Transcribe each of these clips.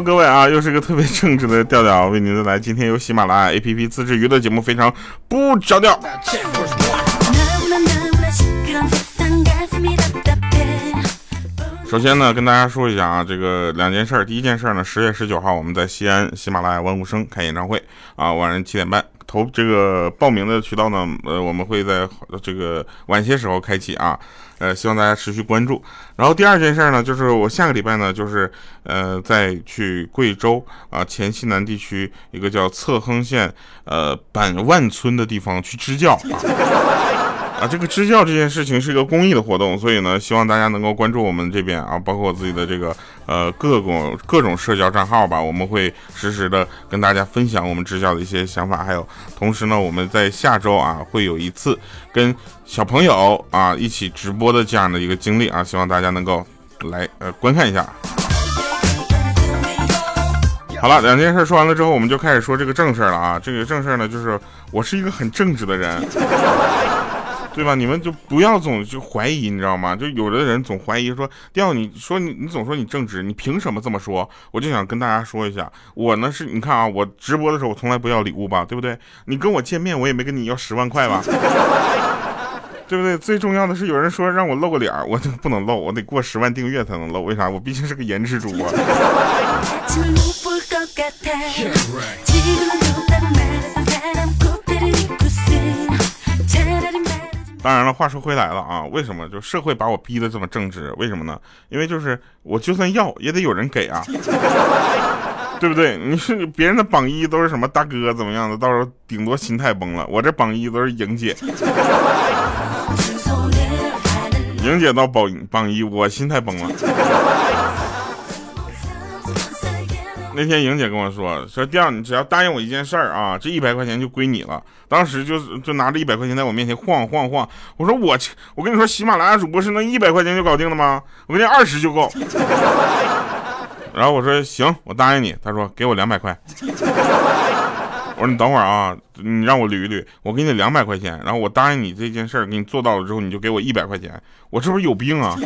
各位啊，又是个特别正直的调调为您带来。今天由喜马拉雅 APP 自制娱乐节目，非常不着调。首先呢，跟大家说一下啊，这个两件事。第一件事呢，十月十九号我们在西安喜马拉雅万物生开演唱会啊，晚上七点半。投这个报名的渠道呢，呃，我们会在这个晚些时候开启啊，呃，希望大家持续关注。然后第二件事呢，就是我下个礼拜呢，就是呃，再去贵州啊黔西南地区一个叫册亨县呃板万村的地方去支教啊。啊，这个支教这件事情是一个公益的活动，所以呢，希望大家能够关注我们这边啊，包括我自己的这个呃各种各种社交账号吧，我们会实时的跟大家分享我们支教的一些想法，还有同时呢，我们在下周啊会有一次跟小朋友啊一起直播的这样的一个经历啊，希望大家能够来呃观看一下。好了，两件事说完了之后，我们就开始说这个正事了啊，这个正事呢就是我是一个很正直的人。对吧？你们就不要总就怀疑，你知道吗？就有的人总怀疑说，调你说你你总说你正直，你凭什么这么说？我就想跟大家说一下，我呢是你看啊，我直播的时候我从来不要礼物吧，对不对？你跟我见面我也没跟你要十万块吧，对不对？最重要的是有人说让我露个脸，我就不能露，我得过十万订阅才能露，为啥？我毕竟是个颜值主播。当然了，话说回来了啊，为什么就社会把我逼得这么正直？为什么呢？因为就是我就算要也得有人给啊，对不对？你是别人的榜一都是什么大哥怎么样的，到时候顶多心态崩了。我这榜一都是莹姐，莹姐到榜榜一，我心态崩了。那天莹姐跟我说说，第二你只要答应我一件事儿啊，这一百块钱就归你了。当时就就拿着一百块钱在我面前晃晃晃。我说我我跟你说，喜马拉雅主播是能一百块钱就搞定的吗？我跟你二十就够。然后我说行，我答应你。他说给我两百块。我说你等会儿啊，你让我捋一捋，我给你两百块钱，然后我答应你这件事儿，给你做到了之后，你就给我一百块钱。我是不是有病啊？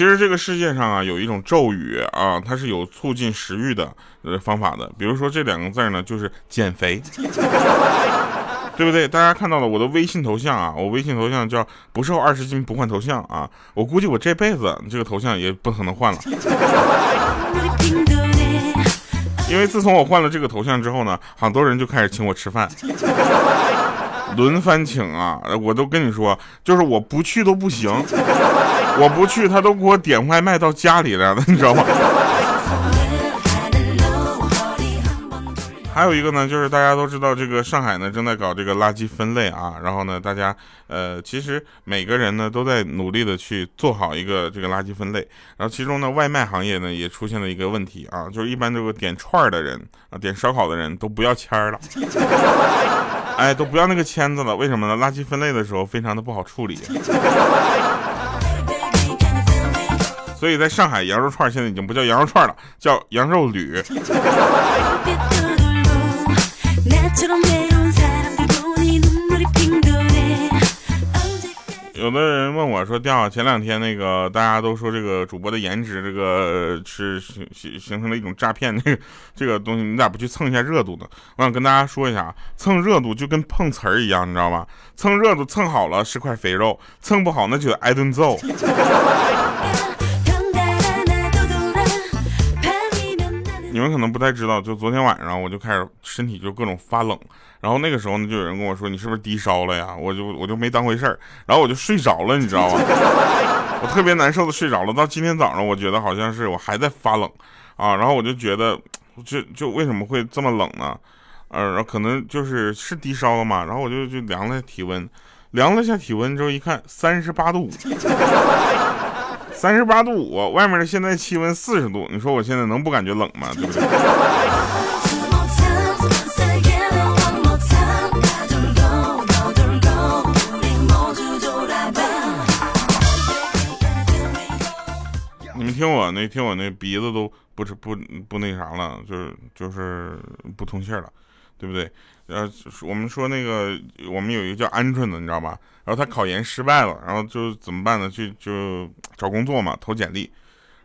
其实这个世界上啊，有一种咒语啊，它是有促进食欲的呃方法的。比如说这两个字呢，就是减肥，对不对？大家看到了我的微信头像啊，我微信头像叫不瘦二十斤不换头像啊。我估计我这辈子这个头像也不可能换了，因为自从我换了这个头像之后呢，很多人就开始请我吃饭。轮番请啊！我都跟你说，就是我不去都不行，我不去他都给我点外卖到家里来了，你知道吗？还有一个呢，就是大家都知道，这个上海呢正在搞这个垃圾分类啊，然后呢，大家呃，其实每个人呢都在努力的去做好一个这个垃圾分类，然后其中呢，外卖行业呢也出现了一个问题啊，就是一般这个点串的人啊，点烧烤的人都不要签儿了，哎，都不要那个签子了，为什么呢？垃圾分类的时候非常的不好处理，所以在上海羊肉串现在已经不叫羊肉串了，叫羊肉铝。有的人问我说：“调前两天那个大家都说这个主播的颜值，这个是形形形成了一种诈骗，那个这个东西你咋不去蹭一下热度呢？”我想跟大家说一下，蹭热度就跟碰瓷儿一样，你知道吗？蹭热度蹭好了是块肥肉，蹭不好那就挨顿揍。你们可能不太知道，就昨天晚上我就开始身体就各种发冷，然后那个时候呢，就有人跟我说你是不是低烧了呀？我就我就没当回事儿，然后我就睡着了，你知道吗？我特别难受的睡着了。到今天早上，我觉得好像是我还在发冷啊，然后我就觉得就就为什么会这么冷呢？呃，可能就是是低烧了嘛。然后我就就量了体温，量了下体温之后一看三十八度五。三十八度五，外面的现在气温四十度，你说我现在能不感觉冷吗？对不对？你们听我那，听我那鼻子都不是不不那啥了，就是就是不通气了。对不对？呃，我们说那个我们有一个叫鹌鹑的，你知道吧？然后他考研失败了，然后就怎么办呢？去就找工作嘛，投简历。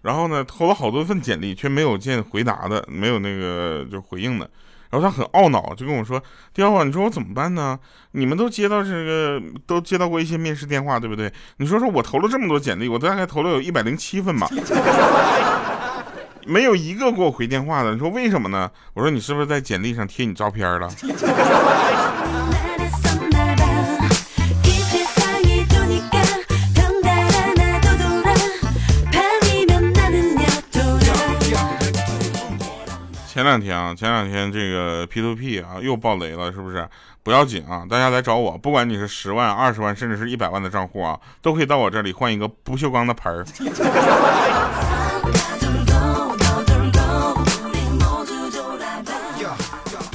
然后呢，投了好多份简历，却没有见回答的，没有那个就回应的。然后他很懊恼，就跟我说：“刁啊，你说我怎么办呢？你们都接到这个，都接到过一些面试电话，对不对？你说说我投了这么多简历，我大概投了有一百零七份吧，没有一个给我回电话的。你说为什么呢？我说你是不是在简历上贴你照片了？”前两天啊，前两天这个 P to P 啊又爆雷了，是不是？不要紧啊，大家来找我，不管你是十万、二十万，甚至是一百万的账户啊，都可以到我这里换一个不锈钢的盆儿。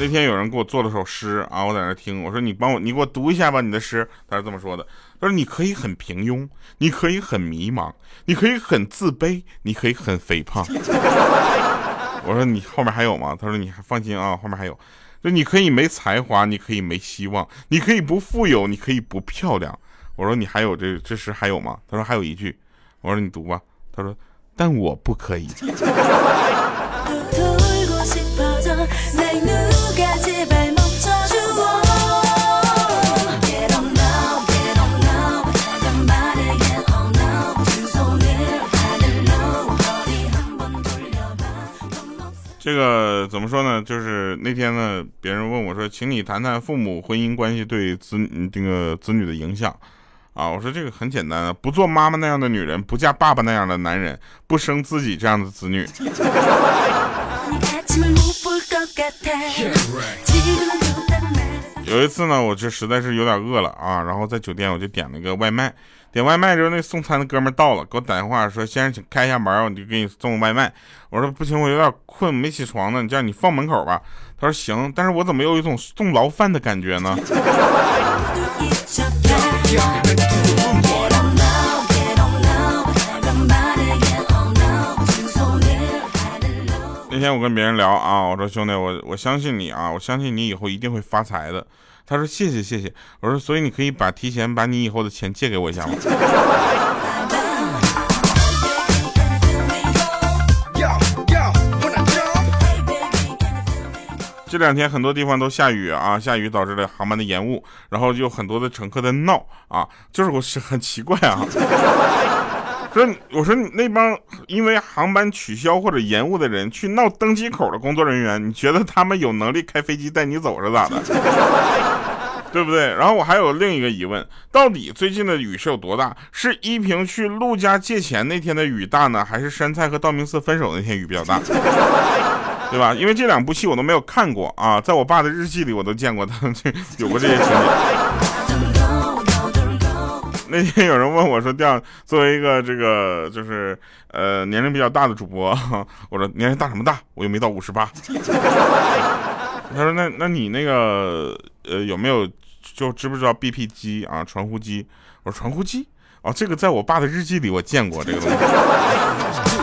那天有人给我做了首诗啊，我在那听，我说你帮我，你给我读一下吧，你的诗。他是这么说的：他说你可以很平庸，你可以很迷茫，你可以很自卑，你可以很肥胖。我说你后面还有吗？他说你还放心啊，后面还有。就你可以没才华，你可以没希望，你可以不富有，你可以不漂亮。我说你还有这这诗还有吗？他说还有一句。我说你读吧。他说但我不可以。这个怎么说呢？就是那天呢，别人问我说：“请你谈谈父母婚姻关系对子这个子女的影响。”啊，我说这个很简单啊，不做妈妈那样的女人，不嫁爸爸那样的男人，不生自己这样的子女。有一次呢，我就实在是有点饿了啊，然后在酒店我就点了个外卖。点外卖之后，那送餐的哥们到了，给我打电话说：“先生，请开一下门，我就给你送外卖。”我说：“不行，我有点困，没起床呢。你这样，你放门口吧。”他说：“行。”但是我怎么有一种送牢饭的感觉呢？那天我跟别人聊啊，我说：“兄弟，我我相信你啊，我相信你以后一定会发财的。”他说谢谢谢谢，我说所以你可以把提前把你以后的钱借给我一下吗？这两天很多地方都下雨啊，下雨导致了航班的延误，然后就很多的乘客在闹啊，就是我是很奇怪啊，说我说那帮因为航班取消或者延误的人去闹登机口的工作人员，你觉得他们有能力开飞机带你走是咋的？对不对？然后我还有另一个疑问，到底最近的雨是有多大？是依萍去陆家借钱那天的雨大呢，还是山菜和道明寺分手那天雨比较大？对吧？因为这两部戏我都没有看过啊，在我爸的日记里我都见过他这有过这些情节。那天有人问我说：“调作为一个这个就是呃年龄比较大的主播，我说年龄大什么大？我又没到五十八。”他说：“那那你那个呃有没有？”就知不知道 BP 机啊，传呼机？我说传呼机哦，这个在我爸的日记里我见过这个东西。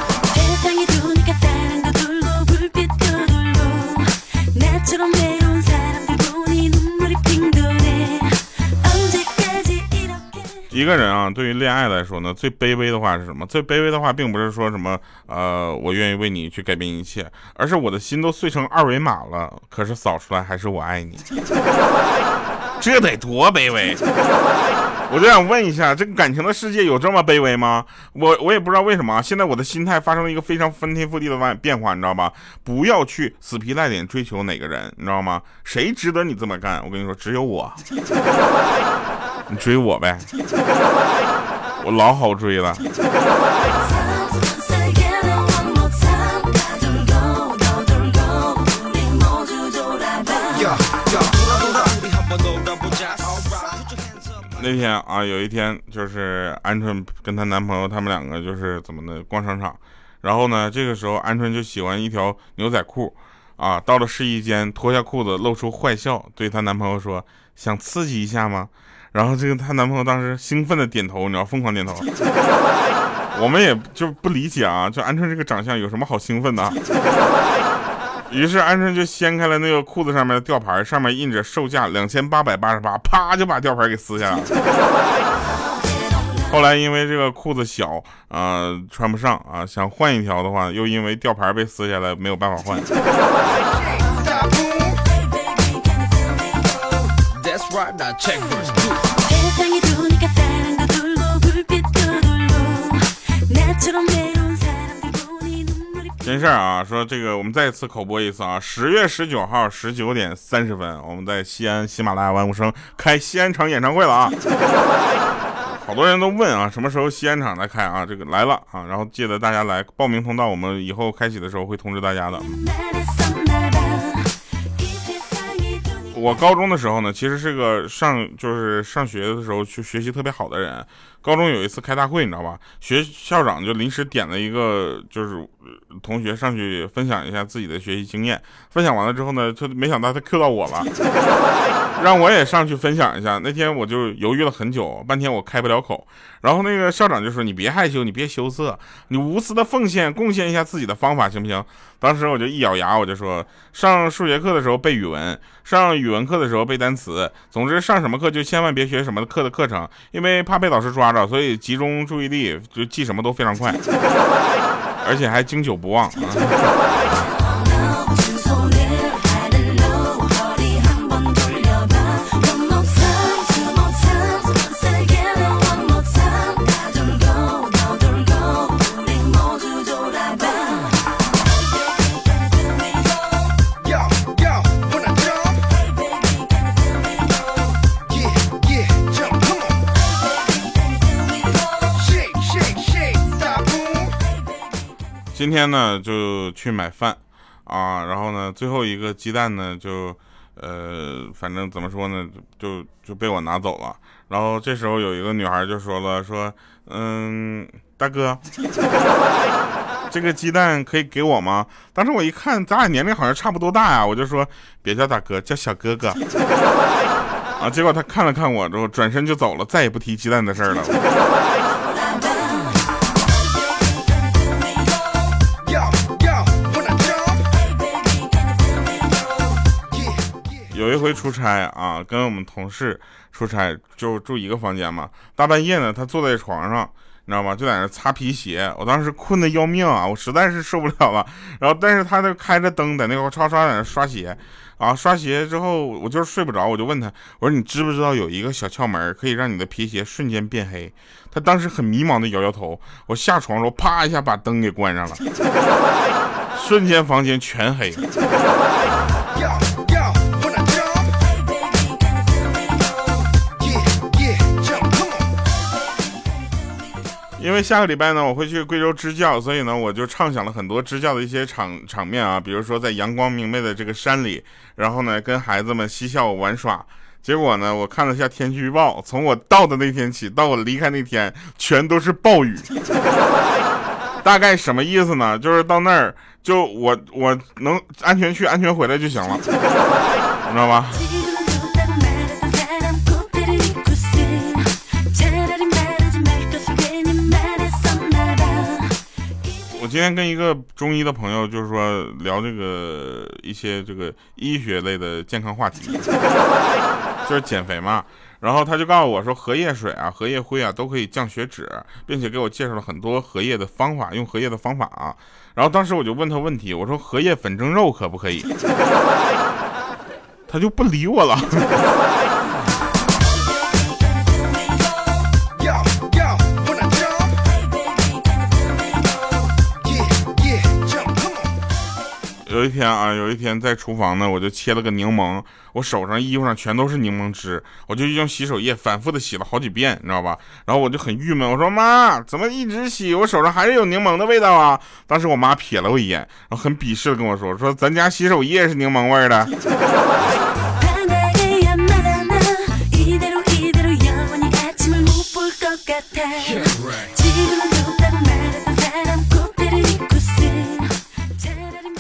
一个人啊，对于恋爱来说呢，最卑微的话是什么？最卑微的话，并不是说什么呃，我愿意为你去改变一切，而是我的心都碎成二维码了，可是扫出来还是我爱你。这得多卑微！我就想问一下，这个感情的世界有这么卑微吗？我我也不知道为什么，现在我的心态发生了一个非常翻天覆地的变变化，你知道吧？不要去死皮赖脸追求哪个人，你知道吗？谁值得你这么干？我跟你说，只有我。你追我呗，我老好追了。那天啊，有一天就是鹌鹑跟她男朋友他们两个就是怎么的逛商场，然后呢，这个时候鹌鹑就喜欢一条牛仔裤，啊，到了试衣间脱下裤子露出坏笑，对她男朋友说：“想刺激一下吗？”然后这个她男朋友当时兴奋的点头，你知道，疯狂点头。我们也就不理解啊，就鹌鹑这个长相有什么好兴奋的？于是鹌鹑就掀开了那个裤子上面的吊牌，上面印着售价两千八百八十八，啪就把吊牌给撕下来了。后来因为这个裤子小啊穿不上啊，想换一条的话，又因为吊牌被撕下来没有办法换。真事儿啊，说这个我们再次口播一次啊，十月十九号十九点三十分，我们在西安喜马拉雅万物生开西安场演唱会了啊。好多人都问啊，什么时候西安场来开啊？这个来了啊，然后记得大家来报名通道，我们以后开启的时候会通知大家的。我高中的时候呢，其实是个上就是上学的时候去学习特别好的人。高中有一次开大会，你知道吧？学校长就临时点了一个，就是同学上去分享一下自己的学习经验。分享完了之后呢，他没想到他 Q 到我了，让我也上去分享一下。那天我就犹豫了很久，半天我开不了口。然后那个校长就说：“你别害羞，你别羞涩，你无私的奉献，贡献一下自己的方法，行不行？”当时我就一咬牙，我就说：“上数学课的时候背语文，上语文课的时候背单词。总之上什么课就千万别学什么课的课程，因为怕被老师抓着。”所以集中注意力，就记什么都非常快，而且还经久不忘。今天呢就去买饭啊，然后呢最后一个鸡蛋呢就呃反正怎么说呢就就被我拿走了。然后这时候有一个女孩就说了说嗯大哥，这个鸡蛋可以给我吗？当时我一看咱俩年龄好像差不多大呀，我就说别叫大哥，叫小哥哥。啊，结果他看了看我之后转身就走了，再也不提鸡蛋的事儿了。有一回出差啊，跟我们同事出差，就住一个房间嘛。大半夜呢，他坐在床上，你知道吗？就在那擦皮鞋。我当时困得要命啊，我实在是受不了了。然后，但是他那开着灯在那块刷刷在那刷鞋啊。刷鞋之后，我就是睡不着，我就问他，我说你知不知道有一个小窍门可以让你的皮鞋瞬间变黑？他当时很迷茫的摇摇头。我下床时候，啪一下把灯给关上了，瞬间房间全黑。因为下个礼拜呢，我会去贵州支教，所以呢，我就畅想了很多支教的一些场场面啊，比如说在阳光明媚的这个山里，然后呢，跟孩子们嬉笑玩耍。结果呢，我看了一下天气预报，从我到的那天起到我离开那天，全都是暴雨。大概什么意思呢？就是到那儿，就我我能安全去、安全回来就行了，你知道吧？我今天跟一个中医的朋友，就是说聊这个一些这个医学类的健康话题，就是减肥嘛。然后他就告诉我说，荷叶水啊、荷叶灰啊都可以降血脂，并且给我介绍了很多荷叶的方法，用荷叶的方法啊。然后当时我就问他问题，我说荷叶粉蒸肉可不可以？他就不理我了。有一天啊，有一天在厨房呢，我就切了个柠檬，我手上、衣服上全都是柠檬汁，我就用洗手液反复的洗了好几遍，你知道吧？然后我就很郁闷，我说妈，怎么一直洗，我手上还是有柠檬的味道啊？当时我妈瞥了我一眼，然后很鄙视的跟我说，说咱家洗手液是柠檬味的。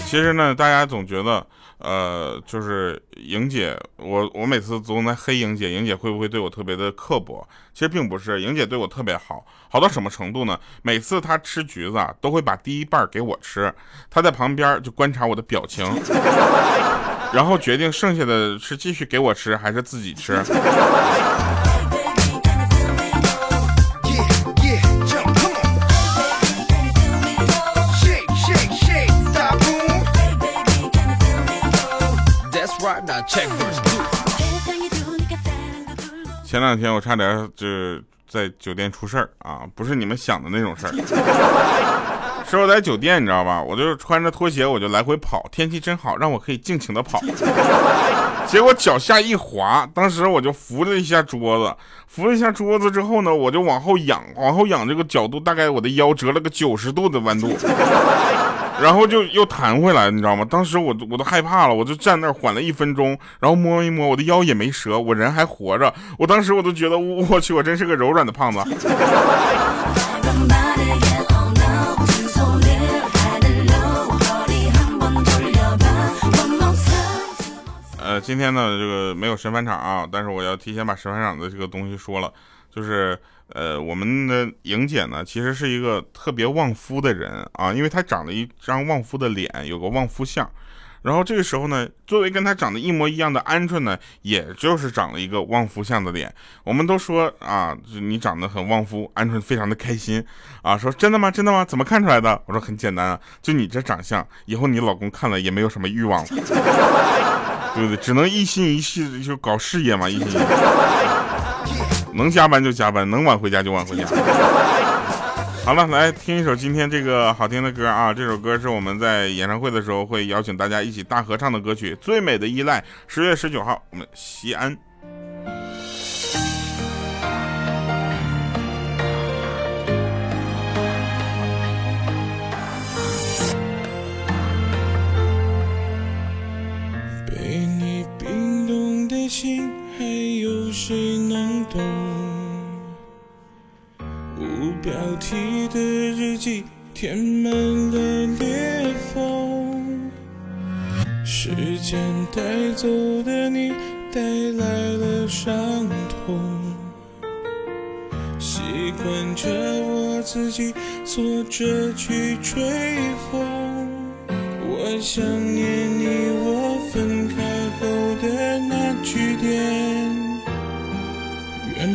其实呢，大家总觉得呃，就是莹姐，我我每次总在黑莹姐，莹姐会不会对我特别的刻薄？其实并不是，莹姐对我特别好，好到什么程度呢？每次她吃橘子啊，都会把第一半给我吃，她在旁边就观察我的表情，然后决定剩下的是继续给我吃还是自己吃。前两天我差点就在酒店出事儿啊，不是你们想的那种事儿，是我在酒店，你知道吧？我就穿着拖鞋，我就来回跑，天气真好，让我可以尽情的跑。结果脚下一滑，当时我就扶了一下桌子，扶了一下桌子之后呢，我就往后仰，往后仰这个角度大概我的腰折了个九十度的弯度。然后就又弹回来，你知道吗？当时我我都害怕了，我就站那儿缓了一分钟，然后摸一摸我的腰也没折，我人还活着。我当时我都觉得我去，我真是个柔软的胖子。呃，今天呢这个没有神返场啊，但是我要提前把神返场的这个东西说了，就是。呃，我们的莹姐呢，其实是一个特别旺夫的人啊，因为她长了一张旺夫的脸，有个旺夫相。然后这个时候呢，作为跟她长得一模一样的鹌鹑呢，也就是长了一个旺夫相的脸。我们都说啊，你长得很旺夫，鹌鹑非常的开心啊，说真的吗？真的吗？怎么看出来的？我说很简单啊，就你这长相，以后你老公看了也没有什么欲望了，对不对？只能一心一意就搞事业嘛，一心一意。能加班就加班，能晚回家就晚回家。好了，来听一首今天这个好听的歌啊！这首歌是我们在演唱会的时候会邀请大家一起大合唱的歌曲《最美的依赖》。十月十九号，我们西安。标题的日记填满了裂缝，时间带走的你带来了伤痛，习惯着我自己坐着去吹风，我想念你，我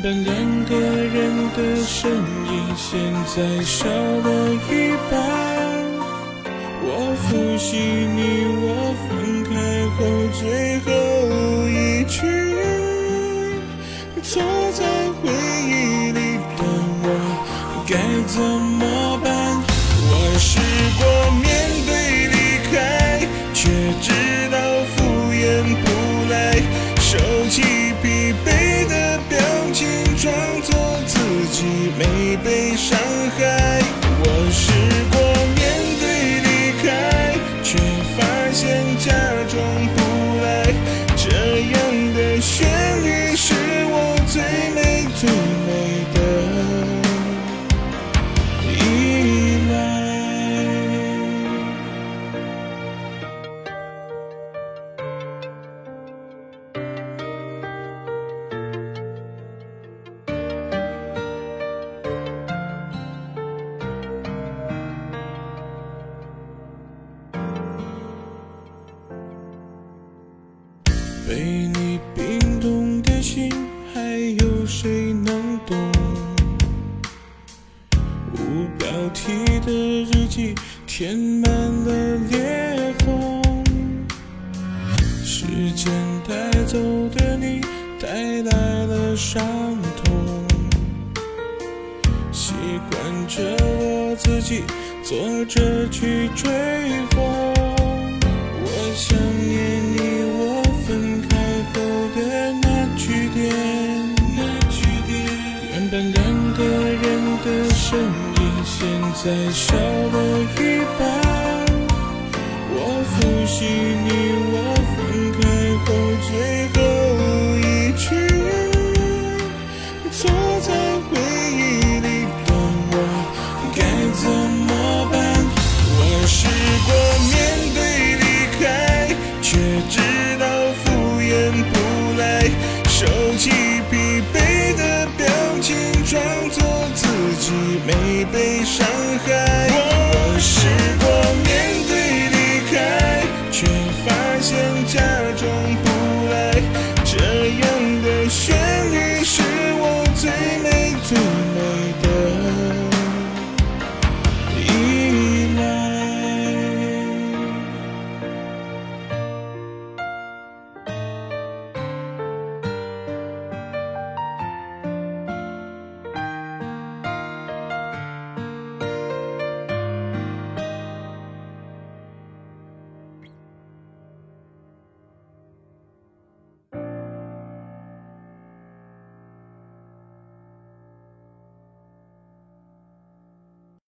但两个人的身影，现在少了一半。我复习你我分开后最后一句，坐在回忆里的我该怎么办？我试过面对离开，却知道敷衍不来，收起疲惫被你冰冻的心，还有谁能懂？无标题的日记填满了裂缝，时间带走的你带来了伤痛，习惯着我自己坐着去追身影现在少了一半，我复习你中不。